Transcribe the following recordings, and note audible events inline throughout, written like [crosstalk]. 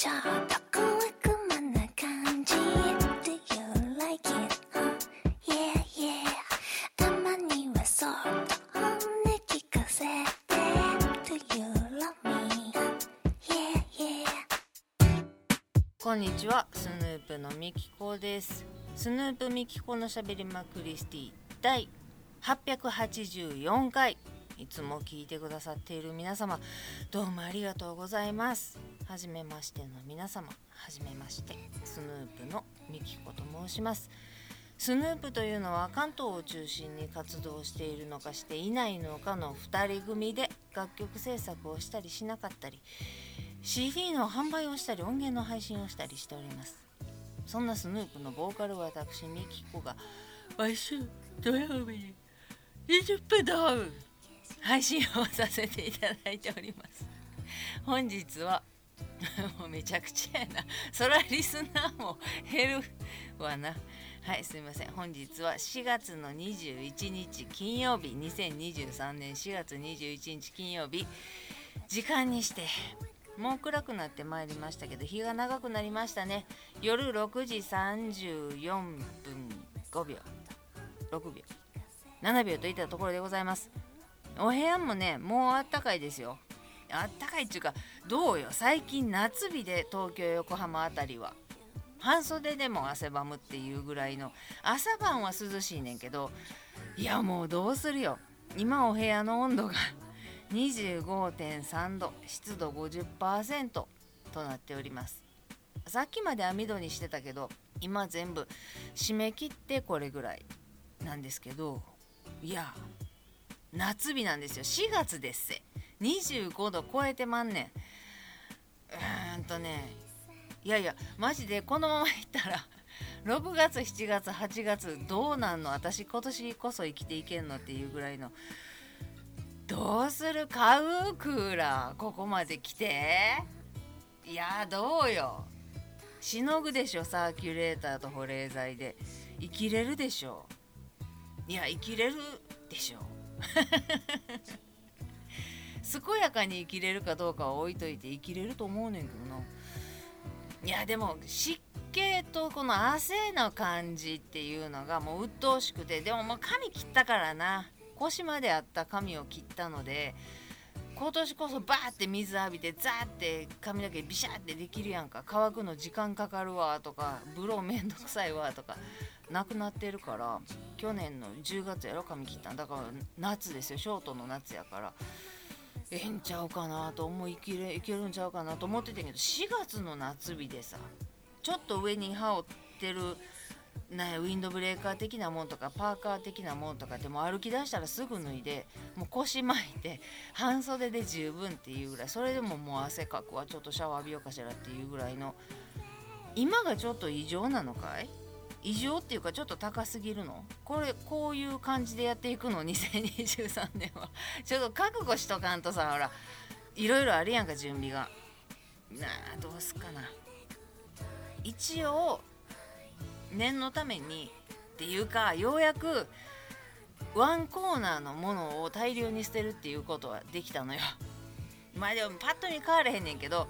ちょっと小悪魔な感じ Do you like? you こんにちはスヌープのみきこです。スヌープみきこのしゃべりまクリスティ第884回。いつも聞いてくださっている皆様どうもありがとうございます。はじめましての皆様はじめましてスヌープのみきこと申します。スヌープというのは関東を中心に活動しているのかしていないのかの2人組で楽曲制作をしたりしなかったり CD の販売をしたり音源の配信をしたりしております。そんなスヌープのボーカル私ミキコが毎週土曜日に20分の配信をさせていただいております。本日は [laughs] もうめちゃくちゃやな。そらリスナーも減るわな。はいすみません。本日は4月の21日金曜日。2023年4月21日金曜日。時間にしてもう暗くなってまいりましたけど日が長くなりましたね。夜6時34分5秒。6秒。7秒といったところでございます。お部屋もねもうあったかいですよ。あったかいっていうかどうよ最近夏日で東京横浜あたりは。半袖でも汗ばむっていうぐらいの。朝晩は涼しいねんけどいやもうどうするよ。今お部屋の温度が25.3度湿度50%となっております。さっきまで網戸にしてたけど今全部締め切ってこれぐらいなんですけどいや夏日なんですよ。4月ですせ25度超えてまんねん。うーんとねいやいやマジでこのままいったら6月7月8月どうなんの？私今年こそ生きていけんのっていうぐらいの。どうする？買う？クーラー。ここまで来て。いやどうよ。しのぐでしょ？サーキュレーターと保冷剤で。生きれるでしょ？いや生きれるでしょ。健やかに生きれるかどうかは置いといて生きれると思うねんけどな。いやでも湿気とこの汗の感じっていうのがもう鬱陶しくてでももう髪切ったからな。腰まであった髪を切ったので今年こそバーって水浴びてザーって髪の毛ビシャーってできるやんか。乾くの時間かかるわとか風呂めんどくさいわとかなくなってるから去年の10月やろ髪切ったん。だから夏ですよショートの夏やから。ええんちゃうかなと思いきれいけるんちゃうかなと思ってたけど4月の夏日でさちょっと上に羽織ってるね、ウィンドブレーカー的なもんとかパーカー的なもんとかでも歩き出したらすぐ脱いでもう腰巻いて半袖で十分っていうぐらいそれでももう汗かくわちょっとシャワー浴びようかしらっていうぐらいの今がちょっと異常なのかい？異常っていうかちょっと高すぎるの？これこういう感じでやっていくの？2023年は。[laughs] ちょっと覚悟しとかんとさほらいろいろあるやんか準備が。なあどうすっかな。一応念のためにっていうかようやくワンコーナーのものを大量に捨てるっていうことはできたのよ。まあでもパッと見変われへんねんけど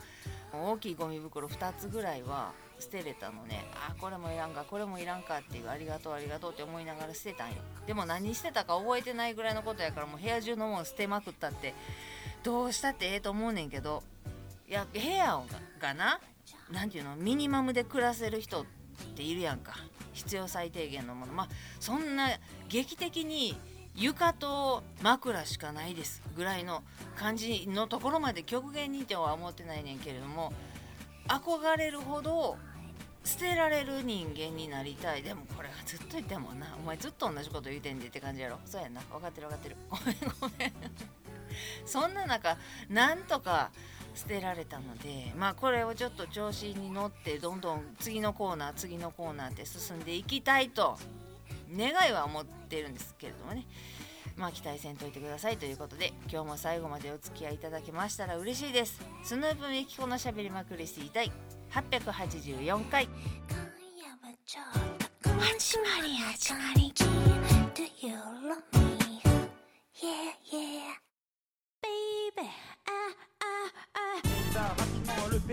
大きいゴミ袋2つぐらいは捨てれたのね。あこれもいらんかこれもいらんかっていうありがとうありがとうって思いながら捨てたんよ。でも何してたか覚えてないぐらいのことやからもう部屋中のもん捨てまくったってどうしたってええと思うねんけどいや部屋がな何ていうのミニマムで暮らせる人っているやんか。必要最低限のもの。まあそんな劇的に床と枕しかないですぐらいの感じのところまで極限にとは思ってないねんけれども憧れるほど捨てられる人間になりたい。でもこれはずっと言ってもな。お前ずっと同じこと言うてんでって感じやろ。そうやな。分かってる分かってる。ごめんごめん。そんな中なんとか捨てられたのでまあこれをちょっと調子に乗ってどんどん次のコーナー次のコーナーって進んでいきたいと願いは思ってるんですけれどもね。まあ期待せんといてくださいということで今日も最後までお付き合いいただけましたら嬉しいです。スヌープミキコのしゃべりまくりしていたい。884回始まり始まり Do you love me? Yeah, yeah Baby, ah, ah, ah Mon look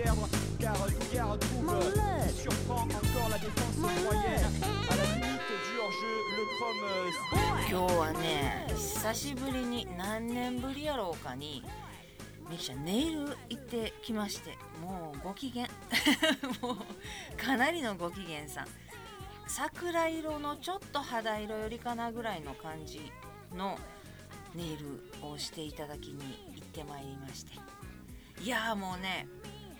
Surprend encore la défense moyenne À la limite du hors-jeu, le chrome 今日はね久しぶりに何年ぶりやろうかにミキちゃんネイル行ってきましてもうご機嫌。[laughs] もうかなりのご機嫌さん。桜色のちょっと肌色よりかなぐらいの感じのネイルをしていただきに行ってまいりまして。いやーもうね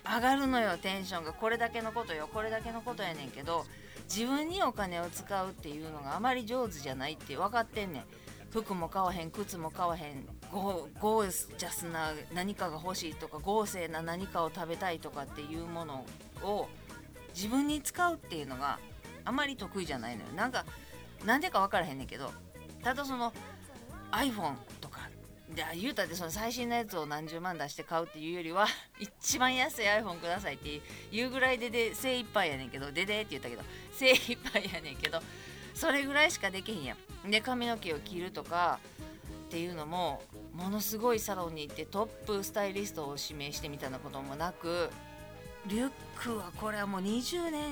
上がるのよテンションが。これだけのことよこれだけのことやねんけど自分にお金を使うっていうのがあまり上手じゃないって分かってんねん。服も買わへん靴も買わへんゴージャスな何かが欲しいとか豪勢な何かを食べたいとかっていうものを自分に使うっていうのがあまり得意じゃないのよ。なんかなんでか分からへんねんけどただその iPhone とかで言うたってその最新のやつを何十万出して買うっていうよりは一番安い iPhone くださいっていうぐらいでで精一杯やねんけどででって言ったけど精一杯やねんけど [laughs] それぐらいしかできへんやん。で髪の毛を切るとかっていうのもものすごいサロンに行ってトップスタイリストを指名してみたいなこともなくリュックはこれはもう20年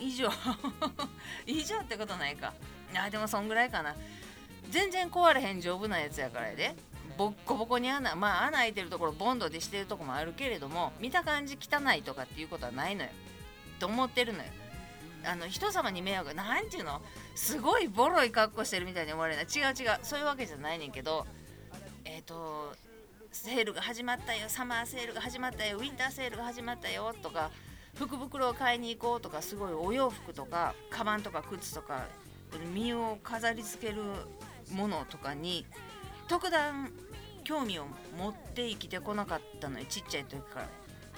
以上 [laughs] 以上ってことないか。あでもそんぐらいかな。全然壊れへん丈夫なやつやからやで。ボッコボコに穴まあ穴開いてるところボンドでしてるとこもあるけれども見た感じ汚いとかっていうことはないのよ。と思ってるのよ。あの人様に迷惑なんていうの？すごいボロい格好してるみたいに思われな。い違う違う。そういうわけじゃないねんけどえっ、とセールが始まったよ。サマーセールが始まったよ。ウィンターセールが始まったよ。とか福袋を買いに行こうとかすごいお洋服とかカバンとか靴とか身を飾り付けるものとかに特段興味を持って生きてこなかったのよ。ちっちゃい時から。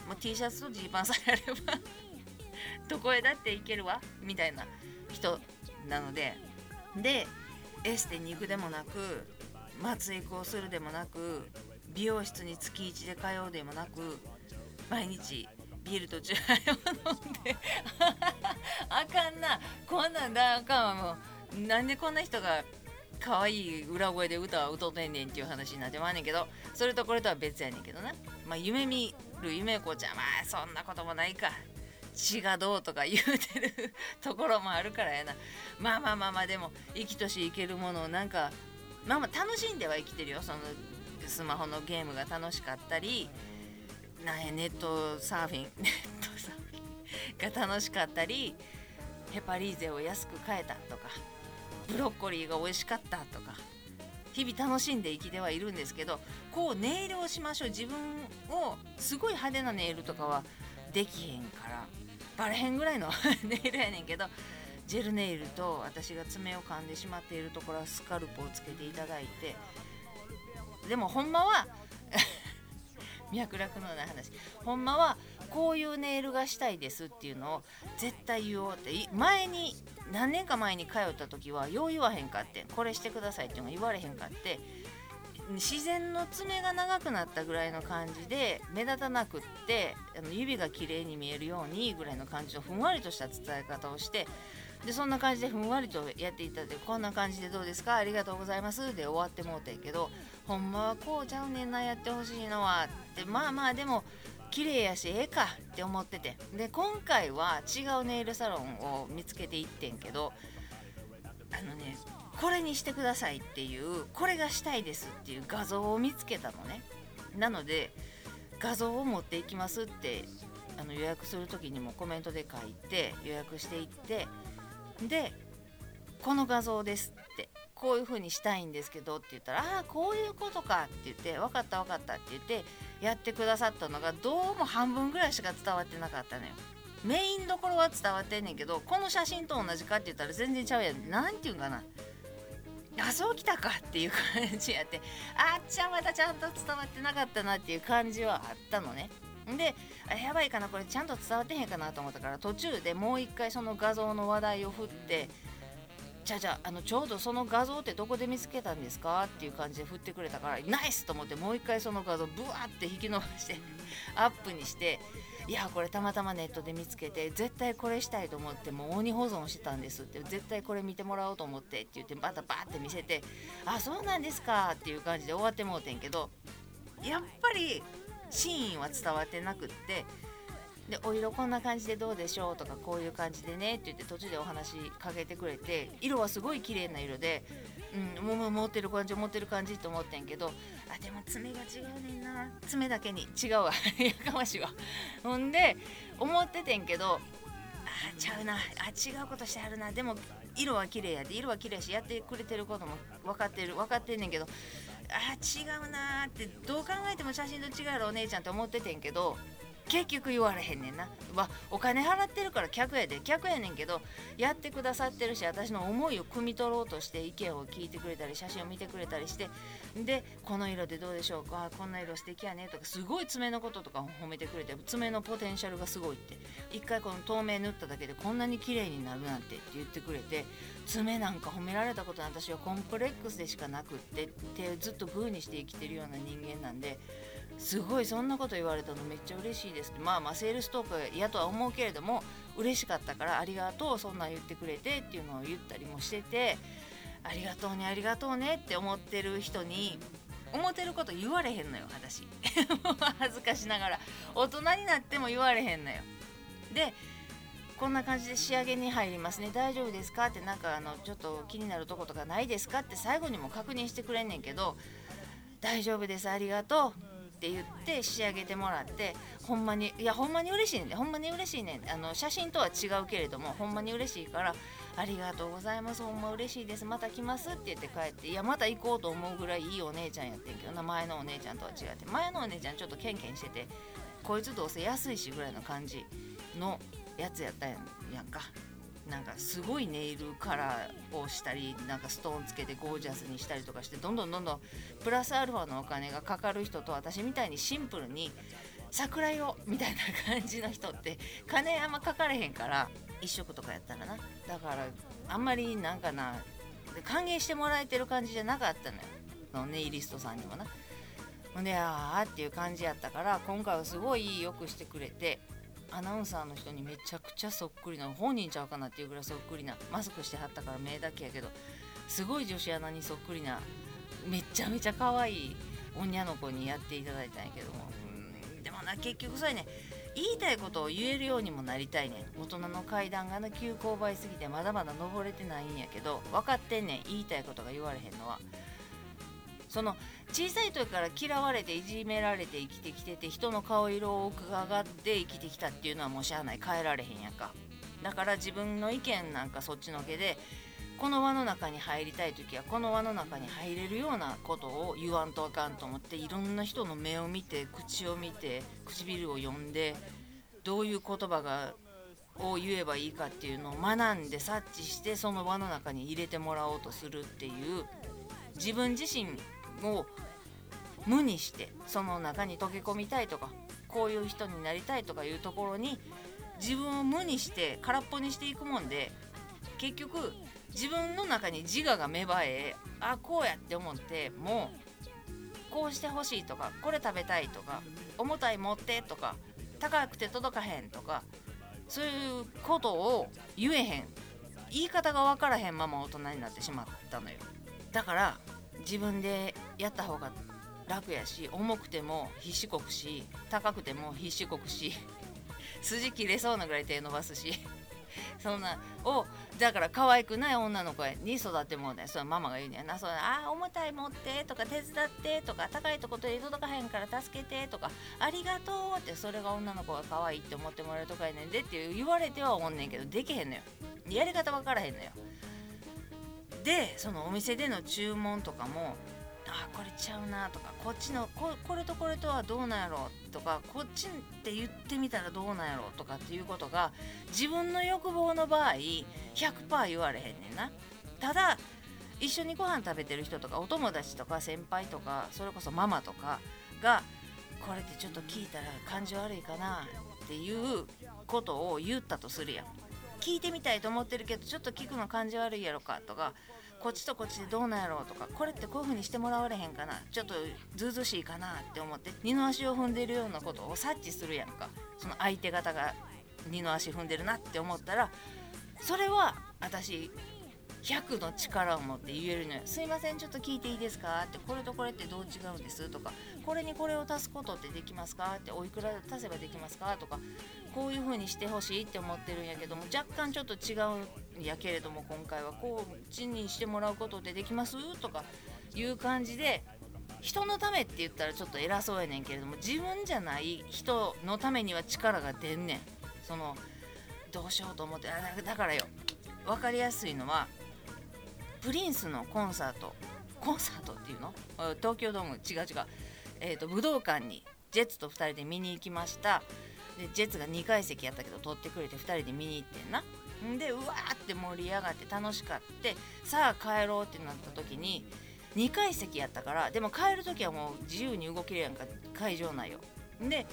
もう T シャツとジーパンさえあれば。どこへだって行けるわみたいな人なので。でエステに行くでもなく松エクをするでもなく美容室に月1で通うでもなく毎日ビールとチューを飲んで。[laughs] あかんな。こんなんだあかんわ。もうなんでこんな人が可愛い裏声で歌を歌うてんねんっていう話になってまんねんけどそれとこれとは別やねんけどな。まあ夢見る夢子ちゃん。まあそんなこともないか。血がどうとか言うてるところもあるからやな。まあまあまあまあでも生きとし生けるものをなんかまあまあ楽しんでは生きてるよ。そのスマホのゲームが楽しかったりなんやネットサーフィン [laughs] ネットサーフィンが楽しかったりヘパリーゼを安く買えたとかブロッコリーが美味しかったとか日々楽しんで生きてはいるんですけどこうネイルをしましょう。自分をすごい派手なネイルとかはできへんから。バレへんぐらいのネイルやねんけどジェルネイルと私が爪を噛んでしまっているところはスカルプをつけていただいてでもほんまは [laughs] 脈絡のない話ほんまはこういうネイルがしたいですっていうのを絶対言おうって前に何年か前に通った時はよう言わへんかってこれしてくださいっていうの言われへんかって自然の爪が長くなったぐらいの感じで目立たなくってあの指が綺麗に見えるようにぐらいの感じのふんわりとした伝え方をしてでそんな感じでふんわりとやっていただいてこんな感じでどうですかありがとうございますで終わってもうてんけどほんまはこうちゃうねんなやってほしいのはってまあまあでも綺麗やしええかって思ってて。で今回は違うネイルサロンを見つけていってんけどあのねこれにしてくださいっていうこれがしたいですっていう画像を見つけたのね。なので画像を持っていきますってあの予約する時にもコメントで書いて予約していってでこの画像ですってこういう風にしたいんですけどって言ったらああこういうことかって言って分かった分かったって言ってやってくださったのがどうも半分ぐらいしか伝わってなかったのよ。メインどころは伝わってんねんけどこの写真と同じかって言ったら全然ちゃうやん。なんて言うんかな。あそうきたかっていう感じやって。あっちゃまたちゃんと伝わってなかったなっていう感じはあったのね。でやばいかなこれちゃんと伝わってへんかなと思ったから途中でもう一回その画像の話題を振ってじゃあじゃああのちょうどその画像ってどこで見つけたんですかっていう感じで振ってくれたからナイスと思ってもう一回その画像ブワーって引き伸ばしてアップにしていやこれたまたまネットで見つけて絶対これしたいと思ってもう鬼保存してたんですって絶対これ見てもらおうと思ってって言ってバタバーって見せてあそうなんですかっていう感じで終わってもうてんけどやっぱり真意は伝わってなくってで「お色こんな感じでどうでしょう?」とか「こういう感じでね」って言って途中でお話しかけてくれて色はすごい綺麗な色で、うん、もう持ってる感じ持ってる感じと思ってんけどあでも爪が違うねんな。爪だけに違うわ。[laughs] やかましいわ。ほんで思っててんけどあちゃうな。あ違うことしてはるな。でも色は綺麗やで。色は綺麗やしやってくれてることも分かってる分かってんねんけどあ違うなーってどう考えても写真と違うやろお姉ちゃんって思っててんけど結局言われへんねんな。わお金払ってるから客やで客やねんけどやってくださってるし私の思いを汲み取ろうとして意見を聞いてくれたり写真を見てくれたりしてでこの色でどうでしょうかこんな色素敵やねとかすごい爪のこととか褒めてくれて爪のポテンシャルがすごいって。一回この透明塗っただけでこんなに綺麗になるなんてって言ってくれて爪なんか褒められたことに私はコンプレックスでしかなくってってずっとグーにして生きてるような人間なんですごいそんなこと言われたのめっちゃ嬉しいですって。まあまあセールストーク嫌とは思うけれども嬉しかったからありがとうそんなん言ってくれてっていうのを言ったりもしててありがとうねありがとうねって思ってる人に思ってること言われへんのよ私。[laughs] 恥ずかしながら大人になっても言われへんのよ。でこんな感じで仕上げに入りますね。大丈夫ですかってなんかあのちょっと気になるとことかないですかって最後にも確認してくれんねんけど大丈夫ですありがとう。って言って仕上げてもらってほんまにいやほんまに嬉しいねんほんまに嬉しいねあの写真とは違うけれどもほんまに嬉しいからありがとうございますほんま嬉しいですまた来ますって言って帰っていやまた行こうと思うぐらいいいお姉ちゃんやってんけどな前のお姉ちゃんとは違って前のお姉ちゃんちょっとケンケンしててこいつどうせ安いしぐらいの感じのやつやったんやんか。なんかすごいネイルカラーをしたりなんかストーンつけてゴージャスにしたりとかしてどんどんどんどんプラスアルファのお金がかかる人と私みたいにシンプルに桜色みたいな感じの人って金あんまかかれへんから一色とかやったらな。だからあんまりなんかな歓迎してもらえてる感じじゃなかったのよ。のネイリストさんにもなほんでああっていう感じやったから今回はすごいよくしてくれて。アナウンサーの人にめちゃくちゃそっくりな本人ちゃうかなっていうぐらいそっくりなマスクしてはったから目だけやけどすごい女子アナにそっくりなめちゃめちゃ可愛い女の子にやっていただいたんやけどもでもな結局そうやね言いたいことを言えるようにもなりたいねん。大人の階段がな急勾配すぎてまだまだ登れてないんやけど分かってんねん言いたいことが言われへんのは。その小さい時から嫌われていじめられて生きてきてて人の顔色を伺って生きてきたっていうのはもうしゃあない。変えられへんやんか。だから自分の意見なんかそっちのけでこの輪の中に入りたい時はこの輪の中に入れるようなことを言わんとあかんと思っていろんな人の目を見て口を見て唇を読んでどういう言葉がを言えばいいかっていうのを学んで察知してその輪の中に入れてもらおうとするっていう自分自身を無にしてその中に溶け込みたいとかこういう人になりたいとかいうところに自分を無にして空っぽにしていくもんで結局自分の中に自我が芽生えあこうやって思ってもうこうしてほしいとかこれ食べたいとか重たい持ってとか高くて届かへんとかそういうことを言えへん。言い方が分からへんまま大人になってしまったのよ。だから自分でやった方が楽やし重くても必死こくし高くても必死こくし筋切れそうなぐらい手伸ばすしそんなをだから可愛くない女の子に育ってもうねそのママが言うねんな。そうあ重たい持ってとか手伝ってとか高いとことで届かへんから助けてとかありがとうってそれが女の子が可愛いって思ってもらえるとかやねんでって言われてはおんねんけどできへんのよ。やり方分からへんのよ。でそのお店での注文とかもあこれちゃうなとかこっちのここれとこれとはどうなんやろとかこっちって言ってみたらどうなんやろとかっていうことが自分の欲望の場合100%言われへんねんな。ただ一緒にご飯食べてる人とかお友達とか先輩とかそれこそママとかがこれってちょっと聞いたら感じ悪いかなっていうことを言ったとするやん聞いてみたいと思ってるけどちょっと聞くの感じ悪いやろかとかこっちとこっちでどうなんやろうとかこれってこういう風にしてもらわれへんかなちょっとずうずしいかなって思って二の足を踏んでるようなことを察知するやんか。その相手方が二の足踏んでるなって思ったらそれは私100の力を持って言えるのよ「すいませんちょっと聞いていいですか?」って「これとこれってどう違うんです?」とか「これにこれを足すことってできますか?」って「おいくら足せばできますか?」とかこういう風にしてほしいって思ってるんやけども若干ちょっと違うんやけれども今回はこうちにしてもらうことってできます？とかいう感じで人のためって言ったらちょっと偉そうやねんけれども自分じゃない人のためには力が出んねんそのどうしようと思ってだからよ分かりやすいのはプリンスのコンサート。コンサートっていうの？東京ドーム。違う違う、えー、と武道館にジェッツと2人で見に行きました。でジェッツが2階席やったけど取ってくれて2人で見に行ってんな。でうわーって盛り上がって楽しかってさあ帰ろうってなった時に2階席やったからでも帰る時はもう自由に動けるやんか会場内を。で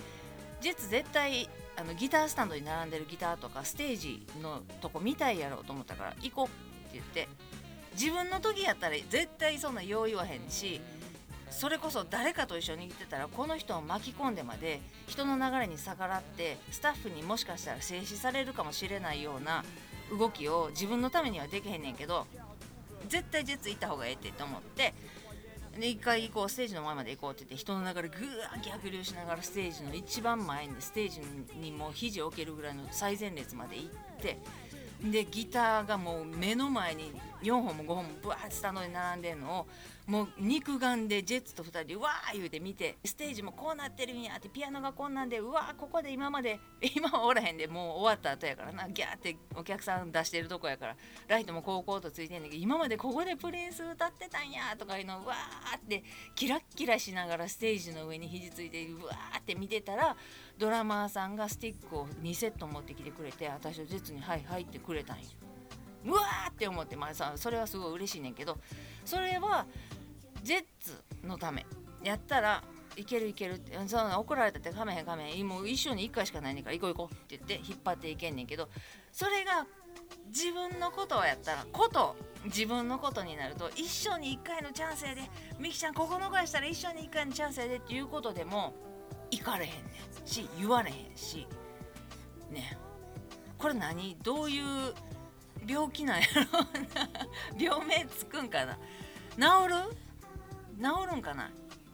ジェッツ絶対あのギタースタンドに並んでるギターとかステージのとこ見たいやろうと思ったから行こうって言って。自分の時やったら絶対そんなよう言わへんしそれこそ誰かと一緒に行ってたらこの人を巻き込んでまで人の流れに逆らってスタッフにもしかしたら静止されるかもしれないような動きを自分のためにはできへんねんけど絶対ジェッツ行った方がええってと思ってで一回行こうステージの前まで行こうって言って人の流れぐわー逆流しながらステージの一番前にステージにもう肘置けるぐらいの最前列まで行ってでギターがもう目の前に4本も5本もブワーッてスタンドに並んでるのをもう肉眼でジェッツと2人でわー言うて見てステージもこうなってるんやってピアノがこんなんでうわーここで今まで [laughs] 今はおらへんでもう終わった後やからなギャーってお客さん出してるとこやからライトもこうこうとついてんねんけど今までここでプリンス歌ってたんやとかいうのをわーってキラッキラしながらステージの上に肘ついてうわーって見てたらドラマーさんがスティックを2セット持ってきてくれて私とジェッツに「はいはい」ってくれたんよ。うわーって思ってまあさそれはすごい嬉しいねんけどそれはジェッツのため。やったらいけるいけるってその怒られたってかめへんかめへんもう一生に1回しかないねんから行こう行こうって言って引っ張っていけんねんけどそれが自分のことをやったらこと自分のことになると一生に1回のチャンスやで。みきちゃんここの声したら一生に1回のチャンスやでっていうことでも行かれへんねんし言われへんしね。これ何？どういう病気なんやろな。病名つくんかな。治る？治るんかな。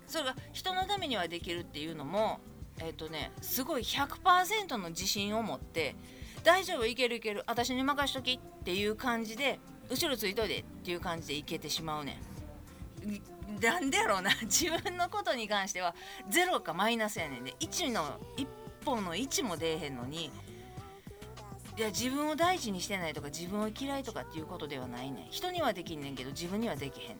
それが人のためにはできるっていうのもえっ、とねすごい100%の自信を持って大丈夫いけるいける私に任しときっていう感じで後ろついといてっていう感じでいけてしまうねん。なんでやろうな。[laughs] 自分のことに関してはゼロかマイナスやねんで1の1本の1も出えへんのにいや自分を大事にしてないとか自分を嫌いとかっていうことではないねん。人にはできんねんけど自分にはできへんねん。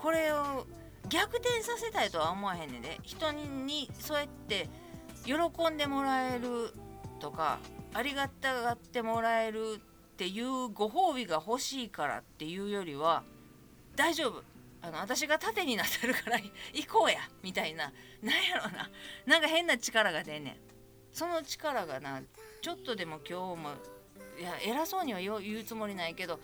これを逆転させたいとは思わへんねんで。人にそうやって喜んでもらえるとかありがたがってもらえるっていうご褒美が欲しいからっていうよりは大丈夫。あの私が盾になってるから [laughs] 行こうやみたいな。なんやろな。なんか変な力が出んねん。その力がなちょっとでも今日もいや偉そうには言うつもりないけど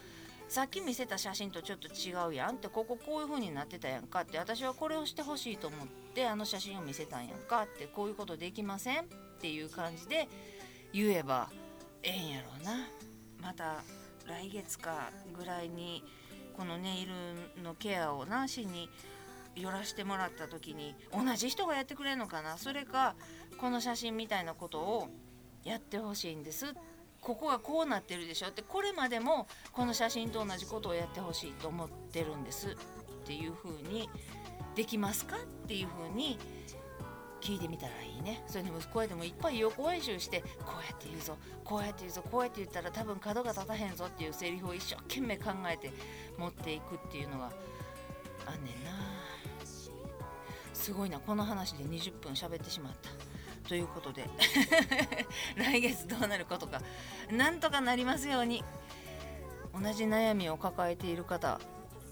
さっき見せた写真とちょっと違うやんってこここういう風になってたやんかって私はこれをしてほしいと思ってあの写真を見せたんやんかってこういうことできませんっていう感じで言えばええんやろうな。また来月かぐらいにこのネイルのケアをなしに寄らしてもらった時に同じ人がやってくれるのかな。それかこの写真みたいなことをやってほしいんです。ここがこうなってるでしょ。ってこれまでもこの写真と同じことをやってほしいと思ってるんですっていう風にできますかっていう風に聞いてみたらいいね。それでもこうやってもいっぱい予行演習してこうやって言うぞこうやって言うぞこうやって言ったら多分角が立たへんぞっていうセリフを一生懸命考えて持っていくっていうのがあんねんな。すごいな。この話で20分喋ってしまった。ということで。[laughs] 来月どうなることかなんとかなりますように。同じ悩みを抱えている方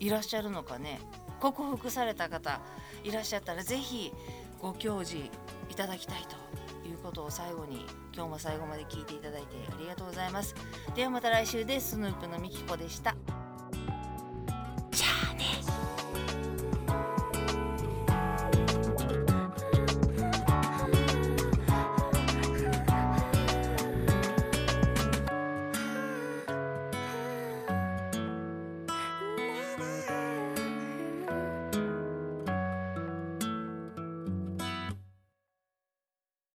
いらっしゃるのかね。克服された方いらっしゃったら是非ご教示いただきたいと。いうことを最後に今日も最後まで聞いていただいてありがとうございます。ではまた来週です。スヌープのみきこでした。